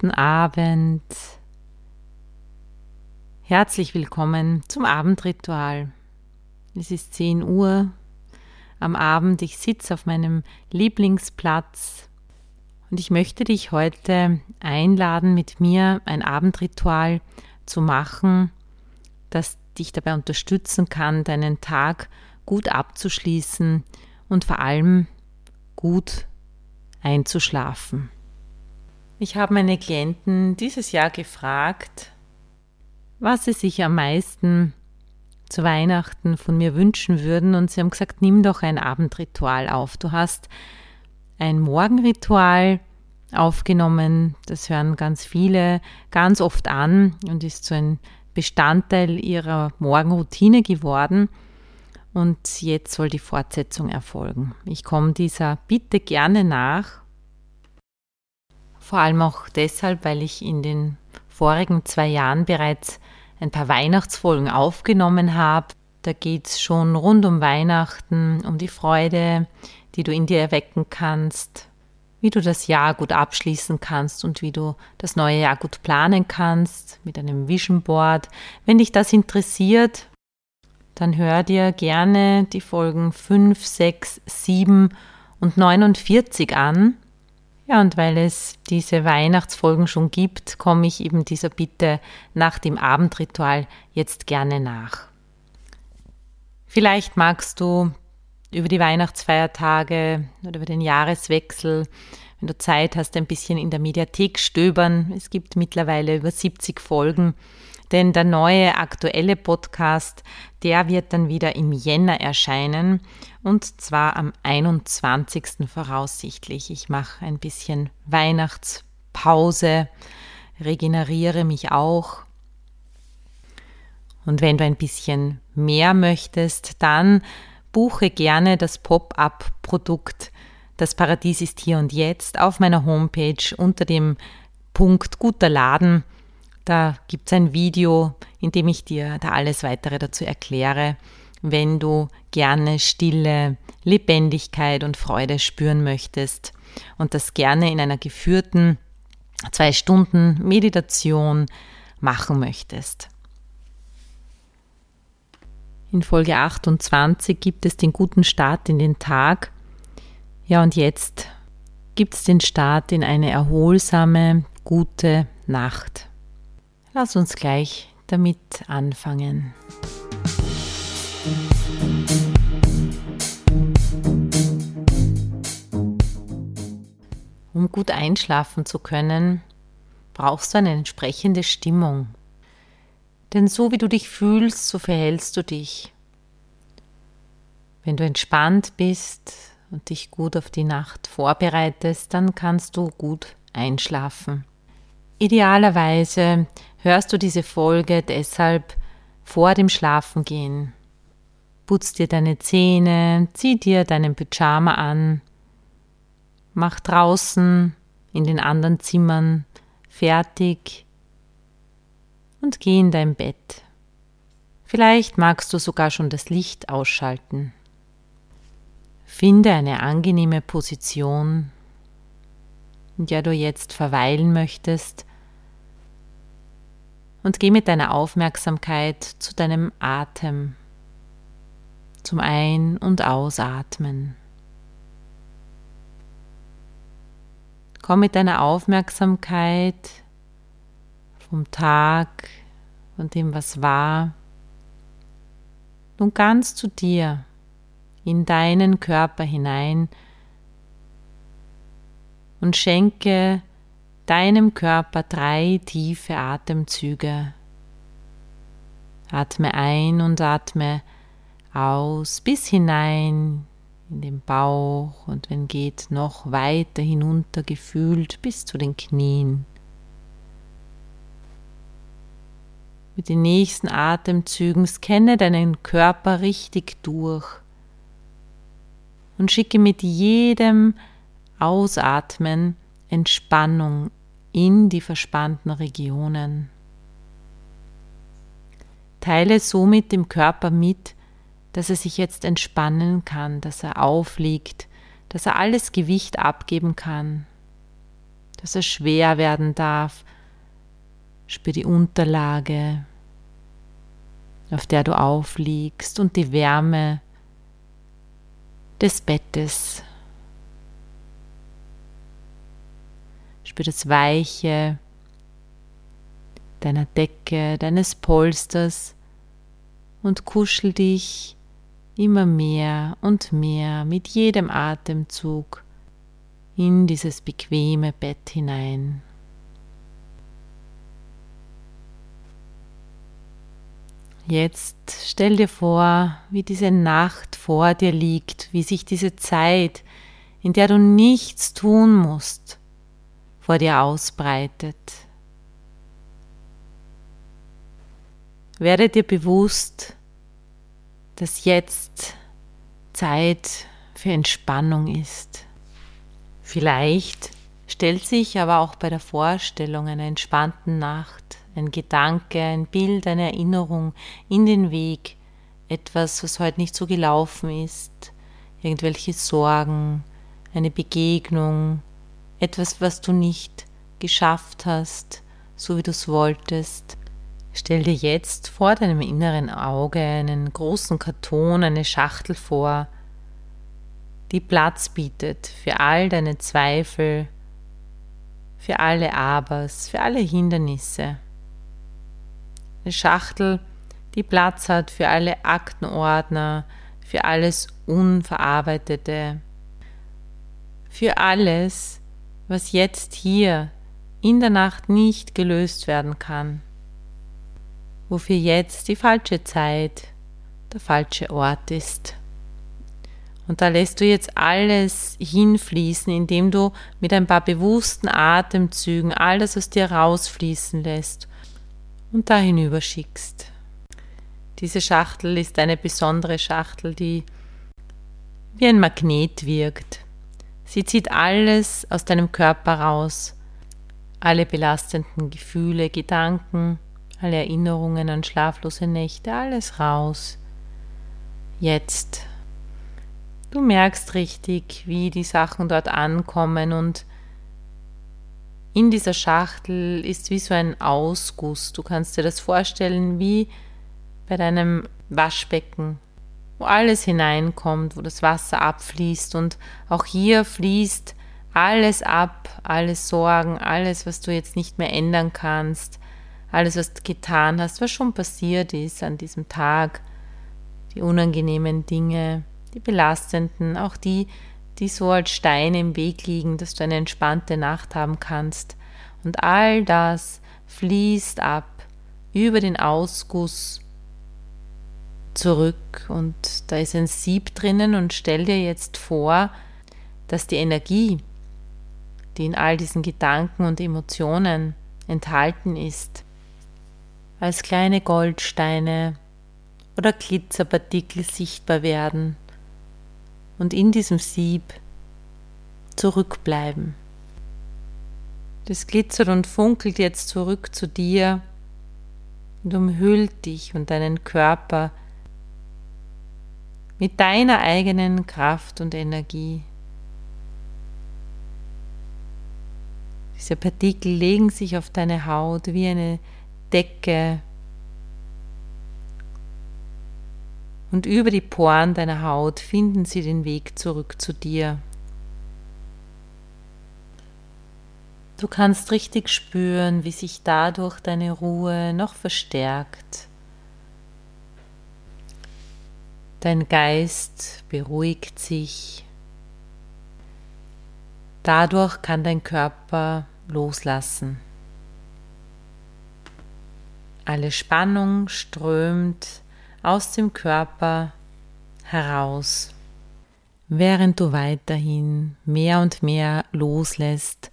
Guten Abend. Herzlich willkommen zum Abendritual. Es ist 10 Uhr am Abend. Ich sitze auf meinem Lieblingsplatz und ich möchte dich heute einladen, mit mir ein Abendritual zu machen, das dich dabei unterstützen kann, deinen Tag gut abzuschließen und vor allem gut einzuschlafen. Ich habe meine Klienten dieses Jahr gefragt, was sie sich am meisten zu Weihnachten von mir wünschen würden und sie haben gesagt, nimm doch ein Abendritual auf. Du hast ein Morgenritual aufgenommen, das hören ganz viele ganz oft an und ist so ein Bestandteil ihrer Morgenroutine geworden. Und jetzt soll die Fortsetzung erfolgen. Ich komme dieser Bitte gerne nach vor allem auch deshalb, weil ich in den vorigen zwei Jahren bereits ein paar Weihnachtsfolgen aufgenommen habe. Da geht es schon rund um Weihnachten, um die Freude, die du in dir erwecken kannst, wie du das Jahr gut abschließen kannst und wie du das neue Jahr gut planen kannst mit einem Vision Board. Wenn dich das interessiert, dann hör dir gerne die Folgen 5, 6, 7 und 49 an. Ja, und weil es diese Weihnachtsfolgen schon gibt, komme ich eben dieser Bitte nach dem Abendritual jetzt gerne nach. Vielleicht magst du über die Weihnachtsfeiertage oder über den Jahreswechsel, wenn du Zeit hast, ein bisschen in der Mediathek stöbern. Es gibt mittlerweile über 70 Folgen denn der neue aktuelle Podcast, der wird dann wieder im Jänner erscheinen und zwar am 21. voraussichtlich. Ich mache ein bisschen Weihnachtspause, regeneriere mich auch. Und wenn du ein bisschen mehr möchtest, dann buche gerne das Pop-up-Produkt Das Paradies ist hier und jetzt auf meiner Homepage unter dem Punkt guter Laden da gibt es ein Video, in dem ich dir da alles weitere dazu erkläre, wenn du gerne Stille, Lebendigkeit und Freude spüren möchtest und das gerne in einer geführten zwei Stunden Meditation machen möchtest. In Folge 28 gibt es den guten Start in den Tag. Ja, und jetzt gibt es den Start in eine erholsame, gute Nacht. Lass uns gleich damit anfangen. Um gut einschlafen zu können, brauchst du eine entsprechende Stimmung. Denn so wie du dich fühlst, so verhältst du dich. Wenn du entspannt bist und dich gut auf die Nacht vorbereitest, dann kannst du gut einschlafen. Idealerweise hörst du diese Folge deshalb vor dem Schlafengehen. Putz dir deine Zähne, zieh dir deinen Pyjama an, mach draußen in den anderen Zimmern fertig und geh in dein Bett. Vielleicht magst du sogar schon das Licht ausschalten. Finde eine angenehme Position, in der du jetzt verweilen möchtest und geh mit deiner Aufmerksamkeit zu deinem Atem, zum Ein- und Ausatmen. Komm mit deiner Aufmerksamkeit vom Tag, von dem, was war, nun ganz zu dir, in deinen Körper hinein und schenke deinem Körper drei tiefe Atemzüge. Atme ein und atme aus bis hinein in den Bauch und wenn geht noch weiter hinunter gefühlt bis zu den Knien. Mit den nächsten Atemzügen scanne deinen Körper richtig durch und schicke mit jedem Ausatmen Entspannung in die verspannten Regionen. Teile somit dem Körper mit, dass er sich jetzt entspannen kann, dass er aufliegt, dass er alles Gewicht abgeben kann, dass er schwer werden darf. Spür die Unterlage, auf der du aufliegst und die Wärme des Bettes. Spür das Weiche deiner Decke, deines Polsters und kuschel dich immer mehr und mehr mit jedem Atemzug in dieses bequeme Bett hinein. Jetzt stell dir vor, wie diese Nacht vor dir liegt, wie sich diese Zeit, in der du nichts tun musst, vor dir ausbreitet. Werde dir bewusst, dass jetzt Zeit für Entspannung ist. Vielleicht stellt sich aber auch bei der Vorstellung einer entspannten Nacht ein Gedanke, ein Bild, eine Erinnerung in den Weg, etwas, was heute nicht so gelaufen ist, irgendwelche Sorgen, eine Begegnung, etwas, was du nicht geschafft hast, so wie du es wolltest. Stell dir jetzt vor deinem inneren Auge einen großen Karton, eine Schachtel vor, die Platz bietet für all deine Zweifel, für alle Abers, für alle Hindernisse. Eine Schachtel, die Platz hat für alle Aktenordner, für alles Unverarbeitete, für alles, was jetzt hier in der Nacht nicht gelöst werden kann wofür jetzt die falsche Zeit, der falsche Ort ist. Und da lässt du jetzt alles hinfließen, indem du mit ein paar bewussten Atemzügen all das aus dir rausfließen lässt und da hinüberschickst. Diese Schachtel ist eine besondere Schachtel, die wie ein Magnet wirkt. Sie zieht alles aus deinem Körper raus, alle belastenden Gefühle, Gedanken, alle Erinnerungen an schlaflose Nächte, alles raus. Jetzt. Du merkst richtig, wie die Sachen dort ankommen und in dieser Schachtel ist wie so ein Ausguss. Du kannst dir das vorstellen wie bei deinem Waschbecken, wo alles hineinkommt, wo das Wasser abfließt und auch hier fließt alles ab, alle Sorgen, alles, was du jetzt nicht mehr ändern kannst, alles, was du getan hast, was schon passiert ist an diesem Tag, die unangenehmen Dinge, die belastenden, auch die, die so als Steine im Weg liegen, dass du eine entspannte Nacht haben kannst. Und all das fließt ab über den Ausguss zurück und da ist ein Sieb drinnen und stell dir jetzt vor, dass die Energie, die in all diesen Gedanken und Emotionen enthalten ist, als kleine Goldsteine oder Glitzerpartikel sichtbar werden und in diesem Sieb zurückbleiben. Das glitzert und funkelt jetzt zurück zu dir und umhüllt dich und deinen Körper mit deiner eigenen Kraft und Energie. Diese Partikel legen sich auf deine Haut wie eine Decke und über die Poren deiner Haut finden sie den Weg zurück zu dir. Du kannst richtig spüren, wie sich dadurch deine Ruhe noch verstärkt. Dein Geist beruhigt sich. Dadurch kann dein Körper loslassen. Alle Spannung strömt aus dem Körper heraus. während du weiterhin mehr und mehr loslässt,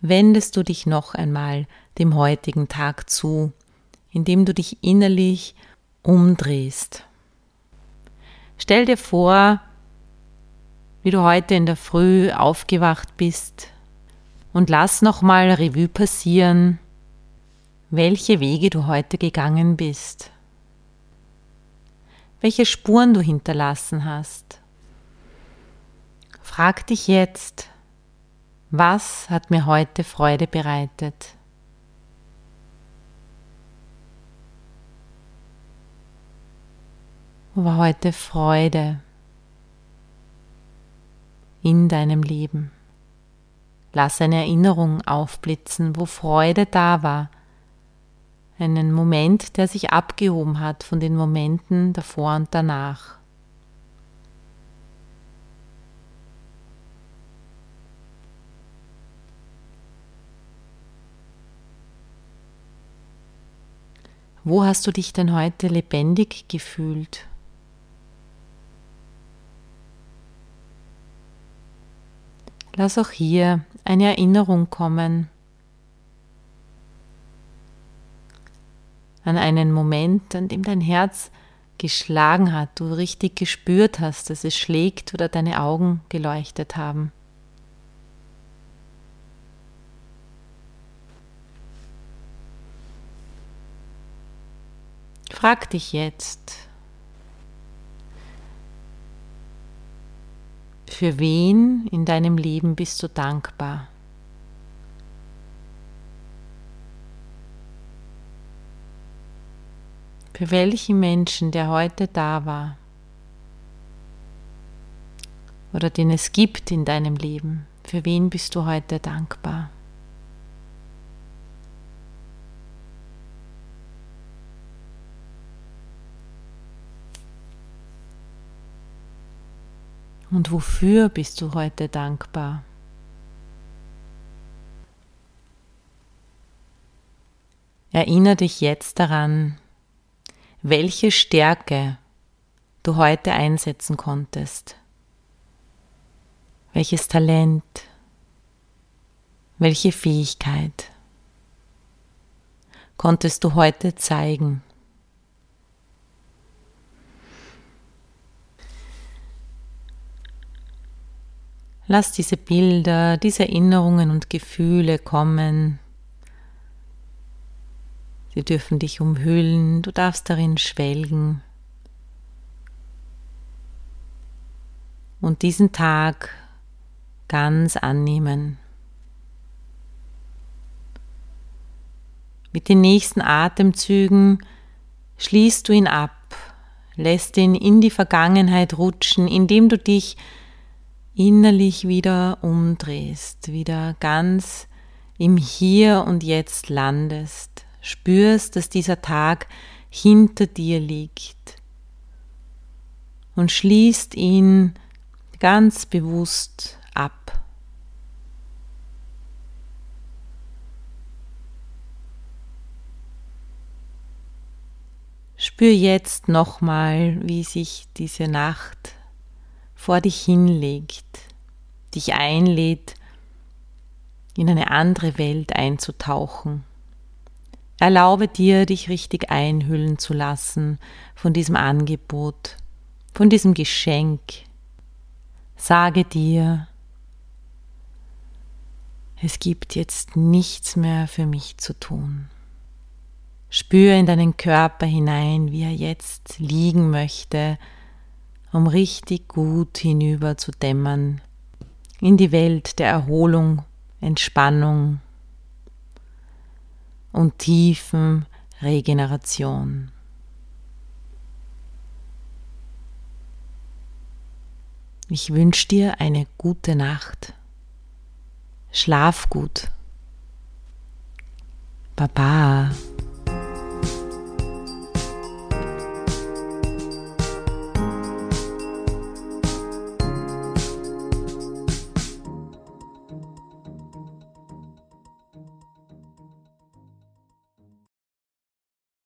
wendest du dich noch einmal dem heutigen Tag zu, indem du dich innerlich umdrehst. Stell dir vor, wie du heute in der Früh aufgewacht bist und lass nochmal Revue passieren, welche Wege du heute gegangen bist, welche Spuren du hinterlassen hast. Frag dich jetzt, was hat mir heute Freude bereitet? War heute Freude in deinem Leben? Lass eine Erinnerung aufblitzen, wo Freude da war. Einen Moment, der sich abgehoben hat von den Momenten davor und danach. Wo hast du dich denn heute lebendig gefühlt? Lass auch hier eine Erinnerung kommen an einen Moment, an dem dein Herz geschlagen hat, du richtig gespürt hast, dass es schlägt oder deine Augen geleuchtet haben. Frag dich jetzt, Für wen in deinem Leben bist du dankbar? Für welchen Menschen, der heute da war oder den es gibt in deinem Leben, für wen bist du heute dankbar? Und wofür bist du heute dankbar? Erinnere dich jetzt daran, welche Stärke du heute einsetzen konntest. Welches Talent, welche Fähigkeit konntest du heute zeigen? Lass diese Bilder, diese Erinnerungen und Gefühle kommen. Sie dürfen dich umhüllen, du darfst darin schwelgen. Und diesen Tag ganz annehmen. Mit den nächsten Atemzügen schließt du ihn ab, lässt ihn in die Vergangenheit rutschen, indem du dich innerlich wieder umdrehst, wieder ganz im Hier und Jetzt landest, spürst, dass dieser Tag hinter dir liegt und schließt ihn ganz bewusst ab. Spür jetzt nochmal, wie sich diese Nacht vor dich hinlegt, dich einlädt, in eine andere Welt einzutauchen. Erlaube dir, dich richtig einhüllen zu lassen von diesem Angebot, von diesem Geschenk. Sage dir, es gibt jetzt nichts mehr für mich zu tun. Spüre in deinen Körper hinein, wie er jetzt liegen möchte, um richtig gut hinüber zu dämmern in die Welt der Erholung, Entspannung und tiefen Regeneration. Ich wünsche dir eine gute Nacht. Schlaf gut. Baba.